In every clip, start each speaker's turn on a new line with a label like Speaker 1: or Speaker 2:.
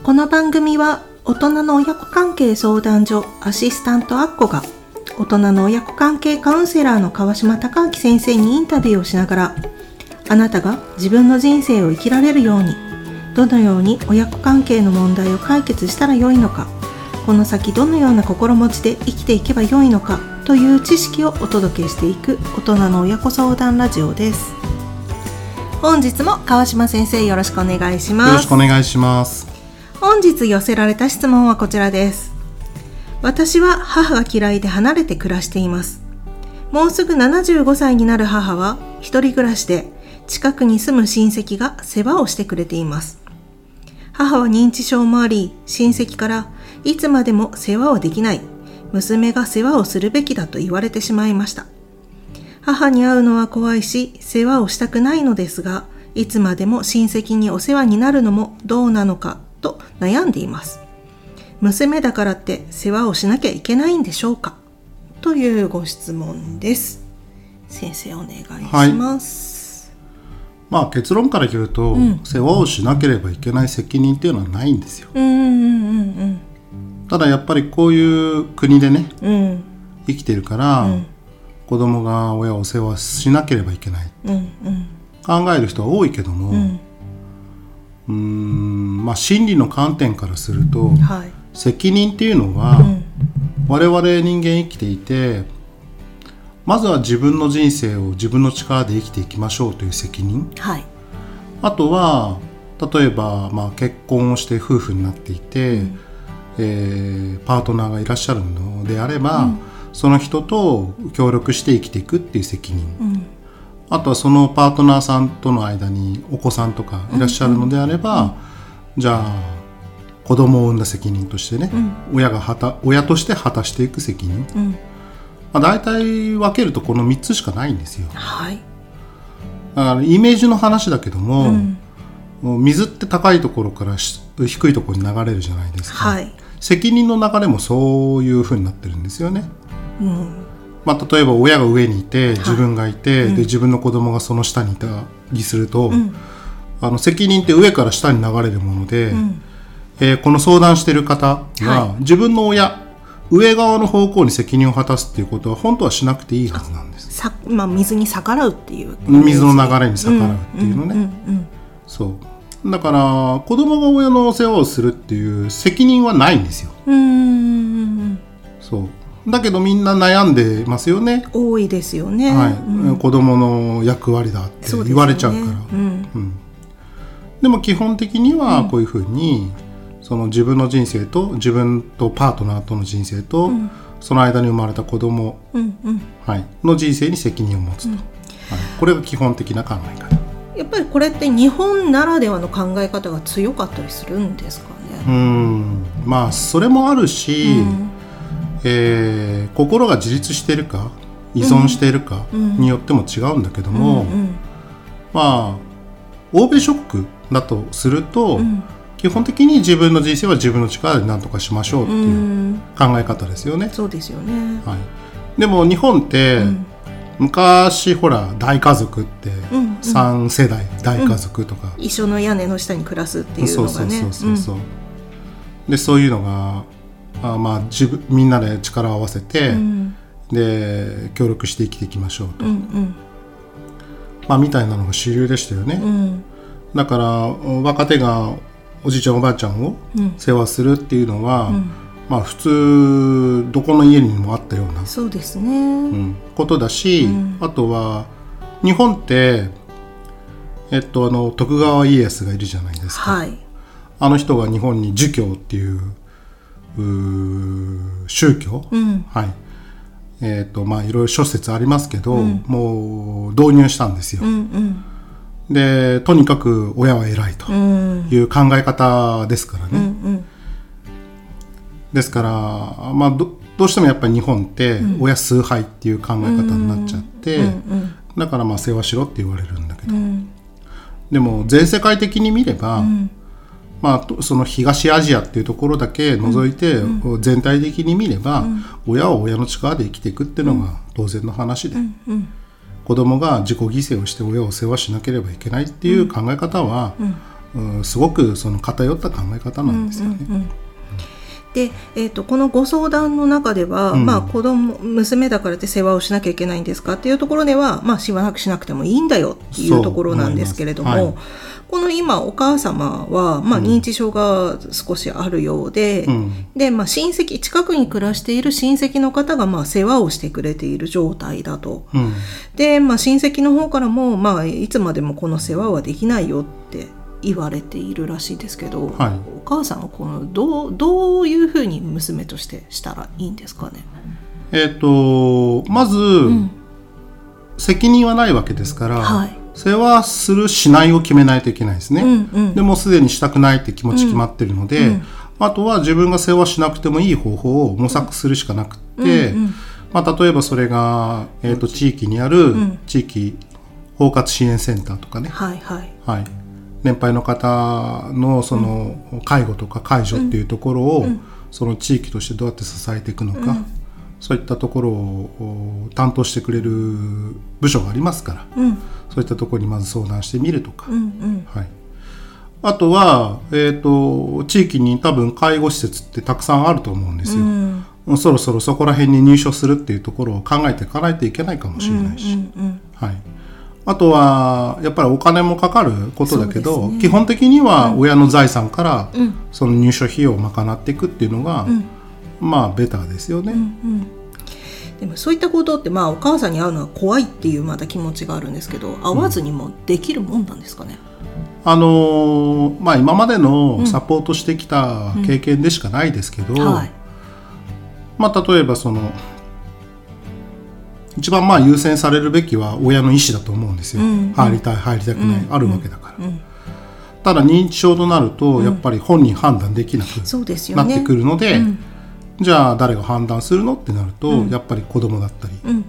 Speaker 1: この番組は大人の親子関係相談所アシスタントアッコが大人の親子関係カウンセラーの川島隆明先生にインタビューをしながらあなたが自分の人生を生きられるようにどのように親子関係の問題を解決したらよいのかこの先どのような心持ちで生きていけばよいのかという知識をお届けしていく大人の親子相談ラジオです。本日も川島先生よろしくお願いします。
Speaker 2: よろしくお願いします。
Speaker 1: 本日寄せられた質問はこちらです。私は母が嫌いで離れて暮らしています。もうすぐ75歳になる母は一人暮らしで近くに住む親戚が世話をしてくれています。母は認知症もあり親戚からいつまでも世話をできない。娘が世話をするべきだと言われてしまいました。母に会うのは怖いし世話をしたくないのですがいつまでも親戚にお世話になるのもどうなのかと悩んでいます。娘だからって世話をしなきゃいけないんでしょうか？というご質問です。先生お願いします、
Speaker 2: まあ結論から言うと、
Speaker 1: ん。
Speaker 2: 世話をしなければいけない責任っていうのはないんですよ。
Speaker 1: うん、うんうん
Speaker 2: ただやっぱりこういう国でね
Speaker 1: うん。うん
Speaker 2: 生きてるから、
Speaker 1: ん。
Speaker 2: 子供が親をお世話しなければいけない。
Speaker 1: うんうん。
Speaker 2: 考える人は多いけども、
Speaker 1: うん
Speaker 2: まあ心理の観点からすると
Speaker 1: はい。
Speaker 2: 責任っていうのは、
Speaker 1: うん。
Speaker 2: 我々人間生きていてまずは自分の人生を自分の力で生きていきましょうという責任。
Speaker 1: はい。
Speaker 2: あとは例えば、まあ、結婚をして夫婦になっていて、えーパートナーがいらっしゃるのであれば、その人と協力して生きていくっていう責任、
Speaker 1: うん。
Speaker 2: あとはそのパートナーさんとの間にお子さんとかいらっしゃるのであれば、じゃあ子供を産んだ責任としてね、親が果た親として果たしていく責任、
Speaker 1: うん。
Speaker 2: まあ、大体分けるとこの3つしかないんですよ。
Speaker 1: はい。
Speaker 2: だからイメージの話だけども,、
Speaker 1: うん。
Speaker 2: もう水って高いところからし低いところに流れるじゃないですか、
Speaker 1: はい。
Speaker 2: 責任の流れもそういうふうになってるんですよね、
Speaker 1: うん。
Speaker 2: まあ、例えば親が上にいて自分がいて、で自分の子供がその下にいたりすると、
Speaker 1: ん
Speaker 2: あの責任って上から下に流れるもので、
Speaker 1: ん。
Speaker 2: えーこの相談してる方が、
Speaker 1: は
Speaker 2: 自分の親上側の方向に責任を果たすっていうことは本当はしなくていいはずなんです。
Speaker 1: さまあ水に逆らうっていう。
Speaker 2: 水の流れに逆らうっていうのね、そう。だから子供が親の世話をするっていう責任はないんですよ。
Speaker 1: うん
Speaker 2: そう。だけどみんな悩んでますよね、
Speaker 1: 多いですよね。
Speaker 2: はい。
Speaker 1: うん。
Speaker 2: 子供の役割だって言われちゃうから。
Speaker 1: うん
Speaker 2: でも基本的にはこういうふうに、その自分の人生と自分とパートナーとの人生と、その間に生まれた子供、
Speaker 1: うんうん。
Speaker 2: はい、の人生に責任を持つと、はい、これが基本的な考え方。
Speaker 1: やっぱりこれって日本ならではの考え方が強かったりするんですか
Speaker 2: う
Speaker 1: ね。
Speaker 2: ん。まあそれもあるし、
Speaker 1: うん。
Speaker 2: えー心が自立しているか依存しているかによっても違うんだけども、
Speaker 1: うん
Speaker 2: まあ欧米諸国だとすると、
Speaker 1: ん。
Speaker 2: 基本的に自分の人生は自分の力で何とかしましょうって
Speaker 1: う
Speaker 2: いうん。考え方ですよね。
Speaker 1: そうですよね。
Speaker 2: はい、でも日本って、
Speaker 1: ん。
Speaker 2: 昔ほら大家族って
Speaker 1: うんうん。
Speaker 2: 3世代大家族とか、
Speaker 1: 一緒の屋根の下に暮らすっていう
Speaker 2: そうそう
Speaker 1: のがね。
Speaker 2: そうそう。そう、でそういうのがあまあ自分みんなで力を合わせて、
Speaker 1: うん。
Speaker 2: で協力して生きていきましょうと、
Speaker 1: うんうん。
Speaker 2: まあみたいなのが主流でしたよね、
Speaker 1: うん
Speaker 2: だから若手がおじいちゃんおばあちゃんを
Speaker 1: うん。
Speaker 2: 世話するっていうのは、
Speaker 1: ん。
Speaker 2: まあ普通どこの家にもあったような、
Speaker 1: そうですね。
Speaker 2: うん。ことだし、
Speaker 1: うん。
Speaker 2: あとは日本ってえっとあの徳川家康がいるじゃないですか、
Speaker 1: はい。
Speaker 2: あの人が日本に儒教っていう宗教、
Speaker 1: うん。
Speaker 2: はい。えっとまあいろいろ諸説ありますけど、もう導入したんですよ、
Speaker 1: うんうん
Speaker 2: でとにかく親は偉いと
Speaker 1: うん。
Speaker 2: いう考え方ですからね、
Speaker 1: うんうん。
Speaker 2: ですから、まあ、どどうしてもやっぱり日本って親崇拝っていう考え方になっちゃって、
Speaker 1: うん
Speaker 2: だからまあ世話しろって言われるんだけど、
Speaker 1: うん。
Speaker 2: でも全世界的に見れば、まあと、その東アジアっていうところだけ除いて、全体的に見れば、親は親の力で生きていくっていうのが当然の話で、
Speaker 1: うん
Speaker 2: 子供が自己犠牲をして親を世話しなければいけないっていう考え方は、うん。すごくその偏った考え方なんですよね。
Speaker 1: うんうんうんで、えー、とこのご相談の中では、
Speaker 2: うん。
Speaker 1: まあ、子供娘だからって世話をしなきゃいけないんですかっていうところでは、まあ、しばらくしなくてもいいんだよっていうところなんですけれども、
Speaker 2: そう思い。ま
Speaker 1: この今お母様は、まあ、
Speaker 2: うん。
Speaker 1: 認知症が少しあるようで、
Speaker 2: うん。
Speaker 1: で、まあ、親戚近くに暮らしている親戚の方が、まあ、世話をしてくれている状態だと。
Speaker 2: うん。
Speaker 1: で、まあ、親戚の方からも、まあ、いつまでもこの世話はできないよって言われているらしいですけど、
Speaker 2: はい。
Speaker 1: お母さんはこのどうどういうふうに娘としてしたらいいんですかね？
Speaker 2: えっ、とまず、
Speaker 1: ん。
Speaker 2: 責任はないわけですから、
Speaker 1: はい
Speaker 2: 世話するしないを決めないといけないですね。
Speaker 1: うんうん。
Speaker 2: でもうすでにしたくないって気持ち決まってるので、
Speaker 1: うん
Speaker 2: あとは自分が世話しなくてもいい方法を模索するしかなくって、
Speaker 1: うんうん。
Speaker 2: まあ、例えばそれが、えー、と地域にある
Speaker 1: ん。
Speaker 2: 地域包括支援センターとかね、
Speaker 1: はいはい。
Speaker 2: はい、年配の方のその介護とか介助っていうところを、その地域としてどうやって支えていくのか、そういったところをお担当してくれる部署がありますから、
Speaker 1: うん。
Speaker 2: そういったところにまず相談してみるとか、
Speaker 1: うんうん。
Speaker 2: はい、あとは、えー、と地域に多分介護施設ってたくさんあると思うんですよ。
Speaker 1: うん。
Speaker 2: そろそろそこら辺に入所するっていうところを考えていかないといけないかもしれないし、
Speaker 1: うん
Speaker 2: はい、あとはやっぱりお金もかかることだけど、
Speaker 1: ね。
Speaker 2: 基本的には親の財産から
Speaker 1: うん。
Speaker 2: その入所費用を賄っていくっていうのが、
Speaker 1: ん
Speaker 2: まあベターですよね。
Speaker 1: うんでもそういったことってまあお母さんに会うのは怖いっていうまだ気持ちがあるんですけど会わずにもできるもんなんですかね？
Speaker 2: あのーまあ今までのサポートしてきた経験でしかないですけど、
Speaker 1: はい。
Speaker 2: まあ例えばその一番まあ優先されるべきは親の意思だと思うんですよ、
Speaker 1: うん。
Speaker 2: 入りたい入りたくない、あるわけだから、
Speaker 1: うん。
Speaker 2: ただ認知症となるとやっぱり本人判断できなく。なってくるので、
Speaker 1: うん
Speaker 2: じゃあ誰が判断するのってなると、やっぱり子供だったり
Speaker 1: うん。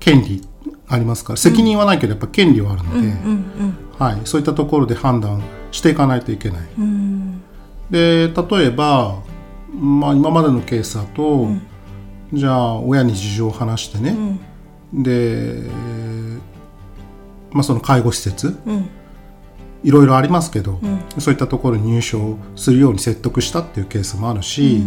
Speaker 2: 権利ありますから責任はないけどやっぱ権利はあるので、
Speaker 1: うん
Speaker 2: はい、そういったところで判断していかないといけない。
Speaker 1: うん。うん
Speaker 2: で例えば、まあ、今までのケースだと、じゃあ親に事情を話してね、で、まあ、その介護施設
Speaker 1: うん。
Speaker 2: いろいろありますけど、そういったところに入所するように説得したっていうケースもあるし、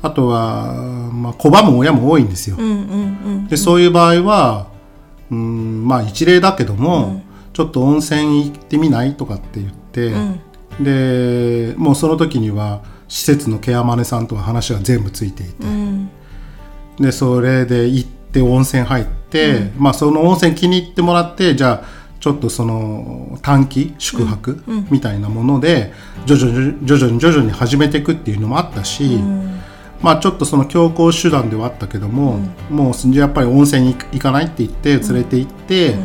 Speaker 2: あとは、まあ、拒む親も多いんですよ。
Speaker 1: うんうんうん
Speaker 2: でそういう場合は、うん、まあ一例だけども、ちょっと温泉行ってみないとかって言って、でもうその時には施設のケアマネさんとは話が全部ついていて、
Speaker 1: うん。
Speaker 2: でそれで行って温泉入って、まあその温泉気に入ってもらってじゃあちょっとその短期宿泊みたいなもので徐々に徐々に徐々に始めていくっていうのもあったし、まあちょっとその強行手段ではあったけども、もうじゃあやっぱり温泉に行行かないって言って連れて行って、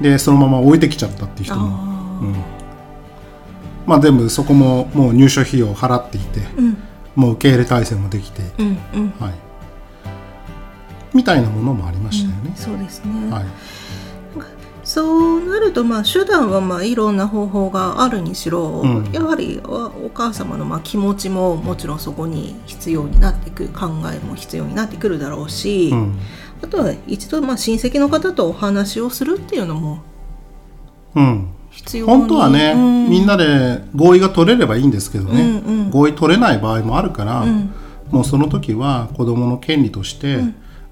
Speaker 2: でそのまま置いてきちゃったっていう人も、うん。まあ全部そこももう入所費用を払っていて、もう受け入れ体制もできていて、
Speaker 1: うんうん。
Speaker 2: はい、みたいなものもありましたよね。
Speaker 1: そうですね。
Speaker 2: はい
Speaker 1: そうなるとまあ手段はまあいろんな方法があるにしろ、
Speaker 2: うん。
Speaker 1: やはりおお母様のまあ気持ちももちろんそこに必要になってくる考えも必要になってくるだろうし、
Speaker 2: うん。
Speaker 1: あとは一度まあ親戚の方とお話をするっていうのも
Speaker 2: うん、
Speaker 1: 必要に
Speaker 2: 本当はね、
Speaker 1: うん。
Speaker 2: みんなで合意が取れればいいんですけどね、
Speaker 1: うんうん。
Speaker 2: 合意取れない場合もあるから、
Speaker 1: ん。
Speaker 2: もうその時は子どもの権利として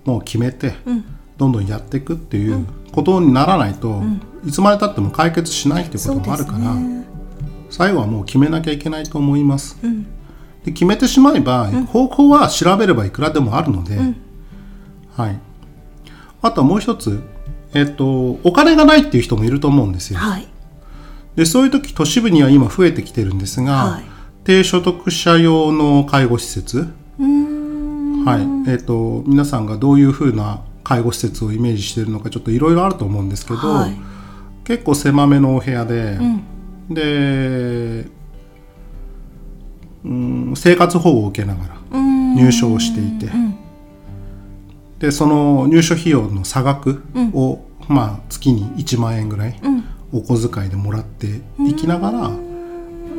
Speaker 2: もう決めて、
Speaker 1: ん
Speaker 2: どんどんやっていくっていうことにならないと、いつまでたっても解決しないっていうこともあるから、
Speaker 1: ね
Speaker 2: 最後はもう決めなきゃいけないと思います。
Speaker 1: ん。
Speaker 2: で決めてしまえば、方法は調べればいくらでもあるので、はい、あとはもう一つ、えっと、お金がないっていう人もいると思うんですよ。
Speaker 1: はい。
Speaker 2: でそういう時都市部には今増えてきてるんですが、
Speaker 1: はい。
Speaker 2: 低所得者用の介護施設、はい。えっと皆さんがどういうふうな介護施設をイメージしているのかちょっといろいろあると思うんですけど、
Speaker 1: はい。
Speaker 2: 結構狭めのお部屋で、
Speaker 1: ん。
Speaker 2: でうん生活保護を受けながら
Speaker 1: うん。
Speaker 2: 入所をしていて、
Speaker 1: ん。
Speaker 2: でその入所費用の差額を、まあ、月に1万円ぐらい、
Speaker 1: うん。
Speaker 2: お小遣いでもらっていきながら、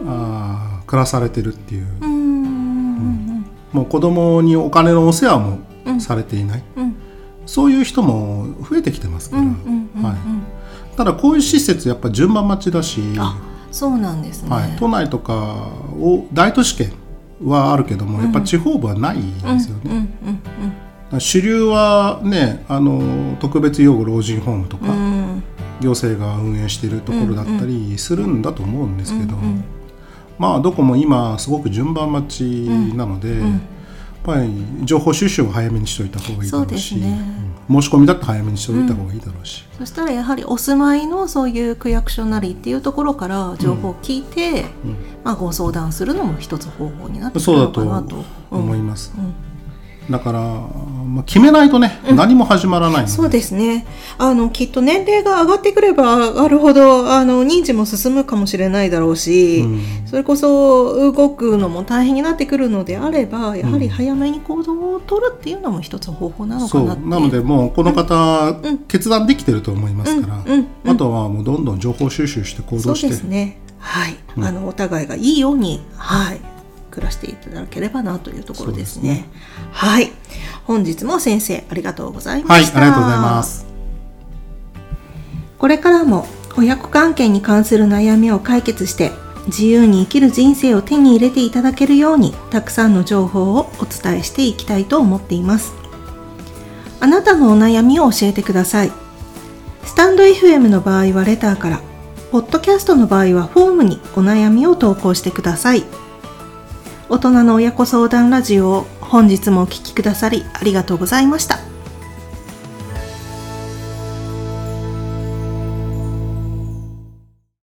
Speaker 2: あー暮らされてるっていう、
Speaker 1: うーん。
Speaker 2: もう子供にお金のお世話もされていない、
Speaker 1: うん
Speaker 2: そういう人も増えてきてますから、
Speaker 1: うんうんうん
Speaker 2: はい、ただこういう施設やっぱ順番待ちだし。
Speaker 1: あそうなんですね、
Speaker 2: はい、都内とかを大都市圏はあるけども、やっぱ地方部はないですよね。
Speaker 1: うんうん
Speaker 2: 主流はねあの特別養護老人ホームとか、
Speaker 1: うん。うん
Speaker 2: 行政が運営しているところだったりするんだと思うんですけど、
Speaker 1: うんうん。
Speaker 2: まあどこも今すごく順番待ちなので、
Speaker 1: ん
Speaker 2: やっぱり情報収集を早めにしといた方がいいだろうし
Speaker 1: そうですね。
Speaker 2: うん申し込みだって早めにしておいた方がいいだろうし、
Speaker 1: そしたらやはりお住まいのそういう区役所なりっていうところから情報を聞いて、
Speaker 2: うん。
Speaker 1: まあ、ご相談するのも一つ方法になってくるの
Speaker 2: そうだと
Speaker 1: かなと
Speaker 2: 思います、
Speaker 1: うん
Speaker 2: だから、まあ、決めないとね、何も始まらない
Speaker 1: そうですね。あのきっと年齢が上がってくれば上がるほどあの認知も進むかもしれないだろうし、
Speaker 2: うん。
Speaker 1: それこそ動くのも大変になってくるのであればやはり早めに行動を取るっていうのも一つ方法なのか
Speaker 2: そう
Speaker 1: なって。
Speaker 2: なのでもうこの方、
Speaker 1: うん。
Speaker 2: 決断できてると思いますから、
Speaker 1: うん。うん。うん。
Speaker 2: あとはもうどんどん情報収集して行
Speaker 1: そう
Speaker 2: 動して。
Speaker 1: ですね。はい、
Speaker 2: うん。
Speaker 1: あのお互いがいいように。はい暮らしていただければなというところですね。
Speaker 2: すね
Speaker 1: はい。本日も先生ありがとうございま
Speaker 2: はい
Speaker 1: した
Speaker 2: ありがとうございます。
Speaker 1: これからも親子関係に関する悩みを解決して自由に生きる人生を手に入れていただけるようにたくさんの情報をお伝えしていきたいと思っています。あなたのお悩みを教えてください。スタンド FM の場合はレターからポッドキャストの場合はフォームにお悩みを投稿してください大人の親子相談ラジオを本日もお聴きくださりありがとうございました。